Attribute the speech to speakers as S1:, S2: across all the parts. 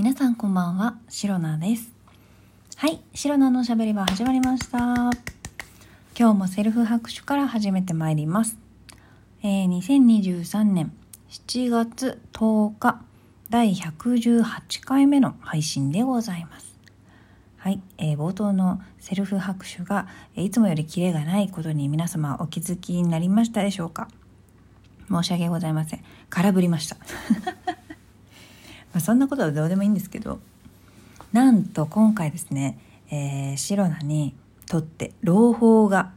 S1: 皆さんこんばんは、シロナです。はい、シロナのしゃべり場始まりました。今日もセルフ拍手から始めてまいります。えー、2023年7月10日、第118回目の配信でございます。はい、えー冒頭のセルフ拍手が、えいつもよりキレがないことに皆様お気づきになりましたでしょうか？申し訳ございません。空振りました。まあそんなことはどうでもいいんですけど、なんと今回ですね、えー、シロナにとって朗報が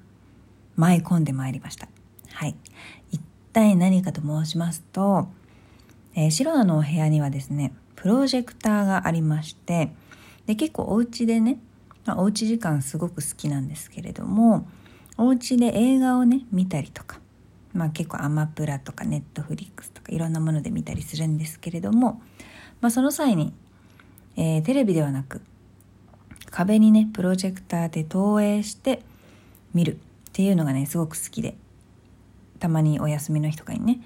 S1: 舞い込んでまいりました。はい。一体何かと申しますと、えーシロナのお部屋にはですね、プロジェクターがありまして、で、結構お家でね、まあ、おうち時間すごく好きなんですけれども、お家で映画をね、見たりとか、まあ結構アマプラとかネットフリックスとかいろんなもので見たりするんですけれども、まあその際に、えーテレビではなく、壁にね、プロジェクターで投影して見るっていうのがね、すごく好きで、たまにお休みの日とかにね、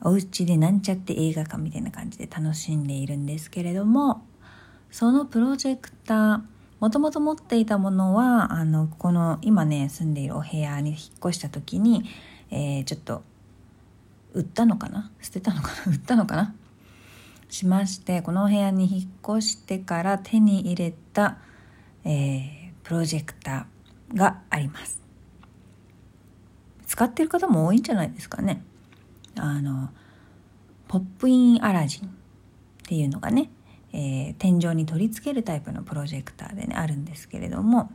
S1: お家でなんちゃって映画館みたいな感じで楽しんでいるんですけれども、そのプロジェクター、もともと持っていたものは、あの、この今ね、住んでいるお部屋に引っ越した時に、えーちょっと、売ったのかな？捨てたのかな？売ったのかな？しまして、このお部屋に引っ越してから手に入れた、えープロジェクターがあります。使ってる方も多いんじゃないですかね。あの、ポップインアラジンっていうのがね、えー天井に取り付けるタイプのプロジェクターでね、あるんですけれども、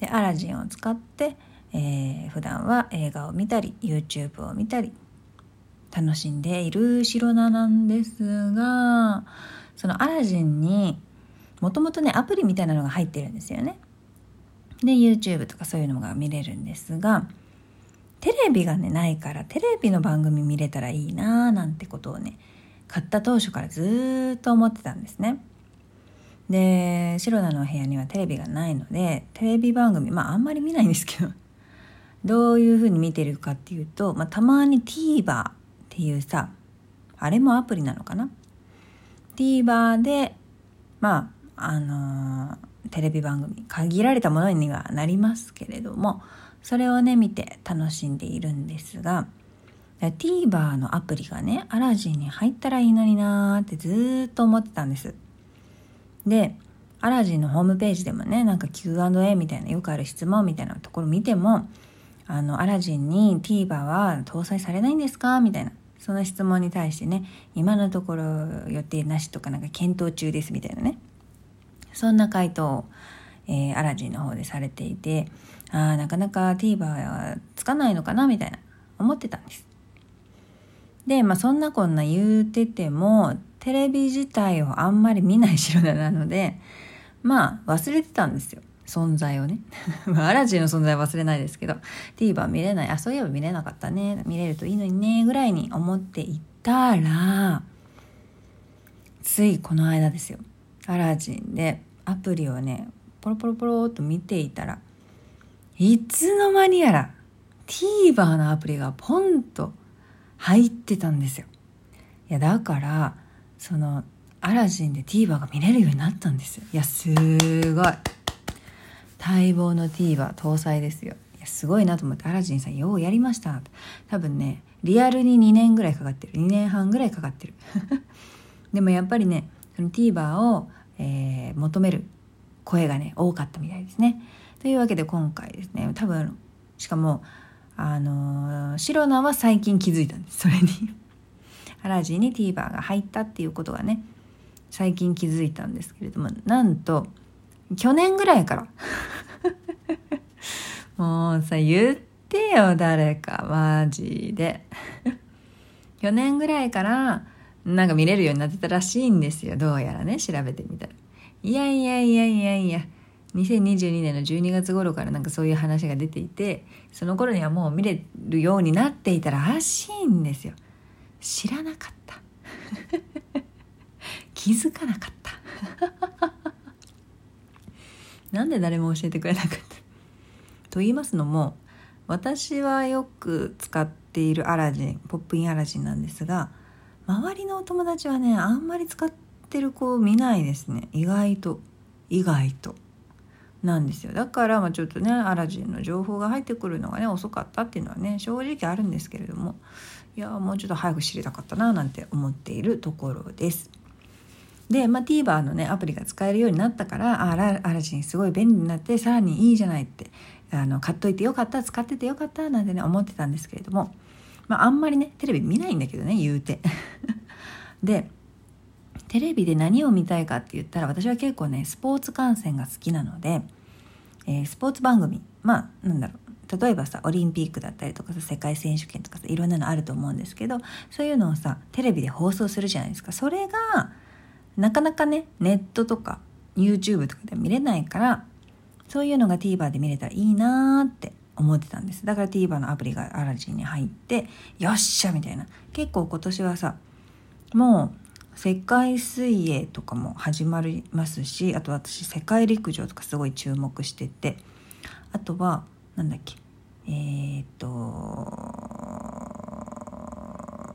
S1: で、アラジンを使って、えー普段は映画を見たり、YouTube を見たり、楽しんでいる白菜なんですが、そのアラジンにもともとね、アプリみたいなのが入ってるんですよね。で、YouTube とかそういうのが見れるんですが、テレビがね、ないから、テレビの番組見れたらいいなーなんてことをね、買った当初からずっと思ってたんですね。で、白菜の部屋にはテレビがないので、テレビ番組、まああんまり見ないんですけど、どういうふうに見てるかっていうと、まあたまに TVer っていうさ、あれもアプリなのかな ?TVer で、まあ、あのーテレビ番組、限られたものにはなりますけれども、それをね、見て楽しんでいるんですが、TVer のアプリがね、アラジンに入ったらいいのになーってずーっと思ってたんです。で、アラジンのホームページでもね、なんか Q&A みたいな、よくある質問みたいなところ見ても、あの、アラジンに TVer は搭載されないんですか？みたいな。その質問に対してね、今のところ予定なしとかなんか検討中ですみたいなね。そんな回答を、えーアラジンの方でされていて、ああ、なかなか TVer はつかないのかなみたいな、思ってたんです。で、まあそんなこんな言うてても、テレビ自体をあんまり見ない白田なので、まあ忘れてたんですよ。存在をね。アラジンの存在は忘れないですけど、TVer 見れない。あ、そういえば見れなかったね。見れるといいのにね。ぐらいに思っていたら、ついこの間ですよ。アラジンでアプリをね、ポロポロポロっと見ていたら、いつの間にやら TVer のアプリがポンと入ってたんですよ。いや、だから、その、アラジンで TVer が見れるようになったんですよ。いや、すごい。待望の TVer 搭載ですよ。いや、すごいなと思って、アラジンさんようやりました。多分ね、リアルに2年ぐらいかかってる。2年半ぐらいかかってる。でもやっぱりね、その TVer を、えー求める声がね、多かったみたいですね。というわけで今回ですね、多分、しかも、あのーシロナは最近気づいたんです、それに。アラジンに TVer が入ったっていうことがね、最近気づいたんですけれども、なんと、去年ぐらいから。もうさ、言ってよ、誰か、マジで。去年ぐらいから、なんか見れるようになってたらしいんですよ、どうやらね、調べてみたら。いやいやいやいやいや、2022年の12月頃からなんかそういう話が出ていて、その頃にはもう見れるようになっていたらしいんですよ。知らなかった。気づかなかった。なんで誰も教えてくれなかっと言いますのも私はよく使っているアラジンポップインアラジンなんですが周りのお友達はねあんまり使ってる子を見ないですね。意外と意外と。なんですよ。だからまあちょっとねアラジンの情報が入ってくるのがね遅かったっていうのはね正直あるんですけれどもいやもうちょっと早く知りたかったななんて思っているところです。で、まあ、TVer のねアプリが使えるようになったからあアラジンすごい便利になってさらにいいじゃないってあの買っといてよかった使っててよかったなんてね思ってたんですけれども、まあ、あんまりねテレビ見ないんだけどね言うて。でテレビで何を見たいかって言ったら私は結構ねスポーツ観戦が好きなので、えー、スポーツ番組まあなんだろう例えばさオリンピックだったりとかさ世界選手権とかさいろんなのあると思うんですけどそういうのをさテレビで放送するじゃないですかそれがなかなかねネットとか YouTube とかで見れないからそういうのが TVer で見れたらいいなーって思ってたんですだから TVer のアプリがアラジンに入ってよっしゃみたいな結構今年はさもう世界水泳とかも始まりますしあと私世界陸上とかすごい注目しててあとはなんだっけえー、っと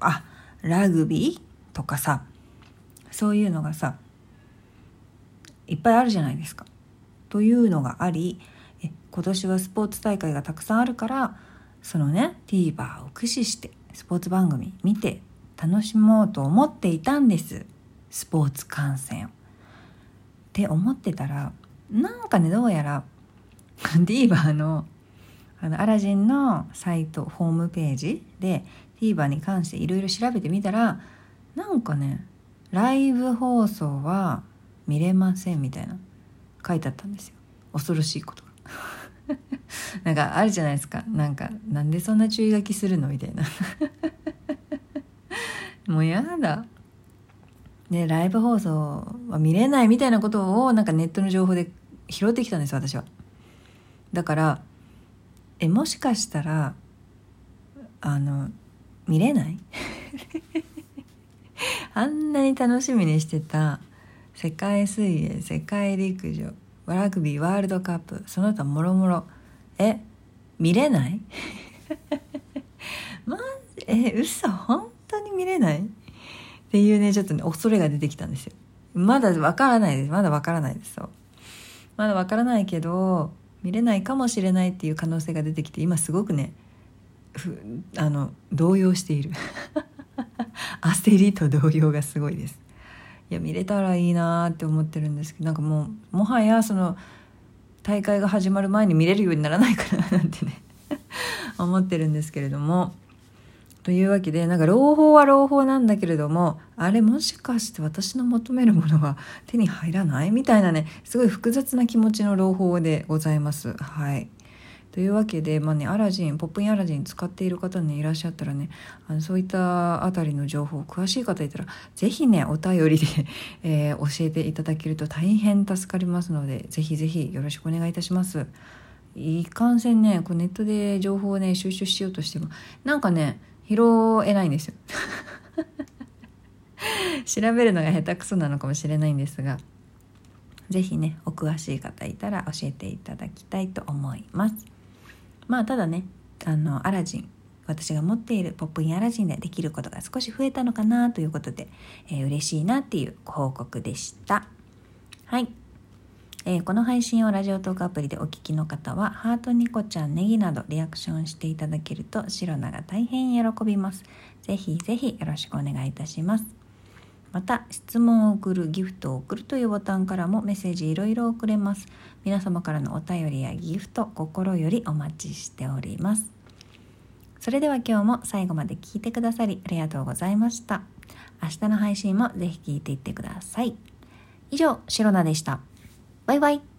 S1: あラグビーとかさそういうのがさいっぱいあるじゃないですか。というのがあり今年はスポーツ大会がたくさんあるからそのね TVer を駆使してスポーツ番組見て楽しもうと思っていたんです。スポーツ観戦って思ってたらなんかねどうやら TVer のあのアラジンのサイトホームページで TVer に関していろいろ調べてみたらなんかねライブ放送は見れませんみたいな。書いてあったんですよ。恐ろしいことが。なんかあるじゃないですか。なんかなんでそんな注意書きするの？みたいな。もうやだ。ねライブ放送は見れないみたいなことをなんかネットの情報で拾ってきたんです私は。だからえもしかしたらあの見れない？あんなに楽しみにしてた世界水泳世界陸上ラグビーワールドカップその他もろもろ。え見れない？まえ嘘本当に見れない？っていうねちょっとね恐れが出てきたんですよ。まだわからないです。まだわからないです。そう。まだわからないけど見れないかもしれないっていう可能性が出てきて今すごくねあの動揺している。焦りと動揺がすごいです。いや見れたらいいなって思ってるんですけどなんかもうもはやその大会が始まる前に見れるようにならないかななんてね 思ってるんですけれども。というわけでなんか朗報は朗報なんだけれどもあれもしかして私の求めるものは手に入らない？みたいなねすごい複雑な気持ちの朗報でございます。はい。というわけで、まあね、アラジンポップインアラジン使っている方にいらっしゃったらねあのそういったあたりの情報詳しい方いたら是非ねお便りで、えー、教えていただけると大変助かりますので是非是非よろしくお願いいたします。いかんせんねこうネットで情報をね収集しようとしてもなんかね拾えないんですよ 調べるのが下手くそなのかもしれないんですが是非ねお詳しい方いたら教えていただきたいと思いますまあただねあのアラジン私が持っているポップインアラジンでできることが少し増えたのかなということで、えー、嬉しいなっていうご報告でしたはいえー、この配信をラジオトークアプリでお聞きの方は、ハートニコちゃん、ネギなどリアクションしていただけると、シロナが大変喜びます。ぜひぜひよろしくお願いいたします。また、質問を送る、ギフトを送るというボタンからもメッセージいろいろ送れます。皆様からのお便りやギフト、心よりお待ちしております。それでは今日も最後まで聞いてくださりありがとうございました。明日の配信もぜひ聞いていってください。以上、シロナでした。バイバイ。